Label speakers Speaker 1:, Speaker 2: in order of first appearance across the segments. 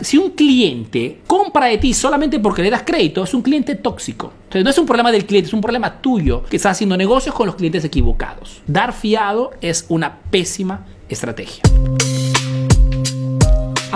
Speaker 1: Si un cliente compra de ti solamente porque le das crédito, es un cliente tóxico. Entonces no es un problema del cliente, es un problema tuyo que estás haciendo negocios con los clientes equivocados. Dar fiado es una pésima estrategia.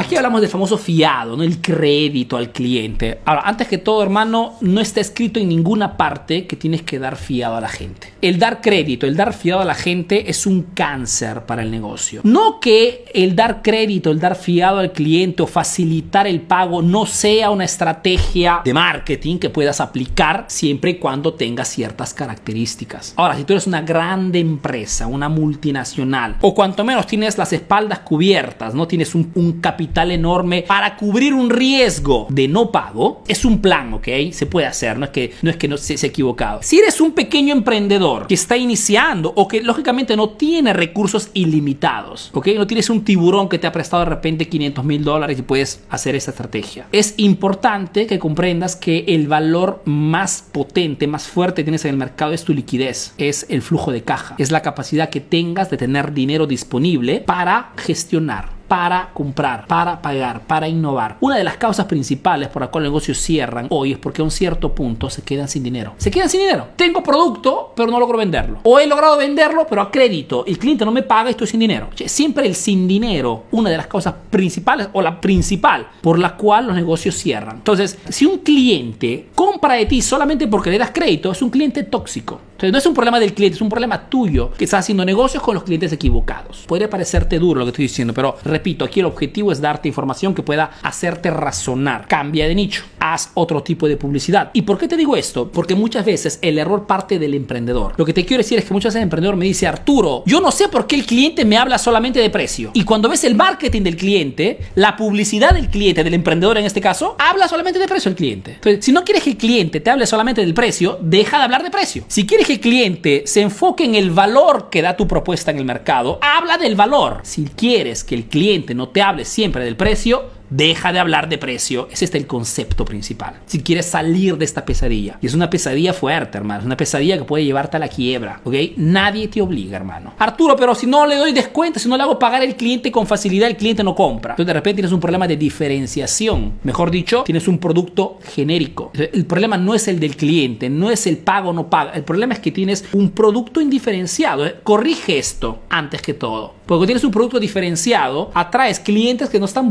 Speaker 1: Aquí hablamos del famoso fiado, ¿no? el crédito al cliente. Ahora, antes que todo, hermano, no está escrito en ninguna parte que tienes que dar fiado a la gente. El dar crédito, el dar fiado a la gente es un cáncer para el negocio. No que el dar crédito, el dar fiado al cliente o facilitar el pago no sea una estrategia de marketing que puedas aplicar siempre y cuando tenga ciertas características. Ahora, si tú eres una grande empresa, una multinacional, o cuanto menos tienes las espaldas cubiertas, no tienes un, un capital capital enorme para cubrir un riesgo de no pago, es un plan, ¿ok? Se puede hacer, no es que no, es que no se, se equivocado. Si eres un pequeño emprendedor que está iniciando o que lógicamente no tiene recursos ilimitados, ¿ok? No tienes un tiburón que te ha prestado de repente 500 mil dólares y puedes hacer esa estrategia. Es importante que comprendas que el valor más potente, más fuerte que tienes en el mercado es tu liquidez, es el flujo de caja, es la capacidad que tengas de tener dinero disponible para gestionar para comprar, para pagar, para innovar. Una de las causas principales por la cual los negocios cierran hoy es porque a un cierto punto se quedan sin dinero. Se quedan sin dinero. Tengo producto, pero no logro venderlo. O he logrado venderlo, pero a crédito. El cliente no me paga y estoy sin dinero. Siempre el sin dinero, una de las causas principales o la principal por la cual los negocios cierran. Entonces, si un cliente compra de ti solamente porque le das crédito, es un cliente tóxico. Entonces, no es un problema del cliente, es un problema tuyo que estás haciendo negocios con los clientes equivocados. Puede parecerte duro lo que estoy diciendo, pero aquí el objetivo es darte información que pueda hacerte razonar. Cambia de nicho, haz otro tipo de publicidad. ¿Y por qué te digo esto? Porque muchas veces el error parte del emprendedor. Lo que te quiero decir es que muchas veces el emprendedor me dice, Arturo, yo no sé por qué el cliente me habla solamente de precio. Y cuando ves el marketing del cliente, la publicidad del cliente, del emprendedor en este caso, habla solamente de precio el cliente. Entonces, si no quieres que el cliente te hable solamente del precio, deja de hablar de precio. Si quieres que el cliente se enfoque en el valor que da tu propuesta en el mercado, habla del valor. Si quieres que el cliente no te hable siempre del precio, Deja de hablar de precio. Ese es el concepto principal. Si quieres salir de esta pesadilla. Y es una pesadilla fuerte, hermano. Es una pesadilla que puede llevarte a la quiebra. ¿Ok? Nadie te obliga, hermano. Arturo, pero si no le doy descuento, si no le hago pagar al cliente con facilidad, el cliente no compra. Entonces de repente tienes un problema de diferenciación. Mejor dicho, tienes un producto genérico. El problema no es el del cliente, no es el pago o no paga. El problema es que tienes un producto indiferenciado. Corrige esto antes que todo. Porque tienes un producto diferenciado, atraes clientes que no están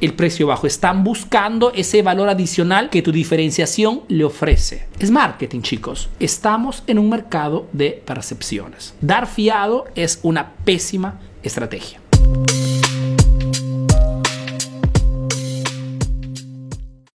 Speaker 1: el precio bajo, están buscando ese valor adicional que tu diferenciación le ofrece. Es marketing, chicos. Estamos en un mercado de percepciones. Dar fiado es una pésima estrategia.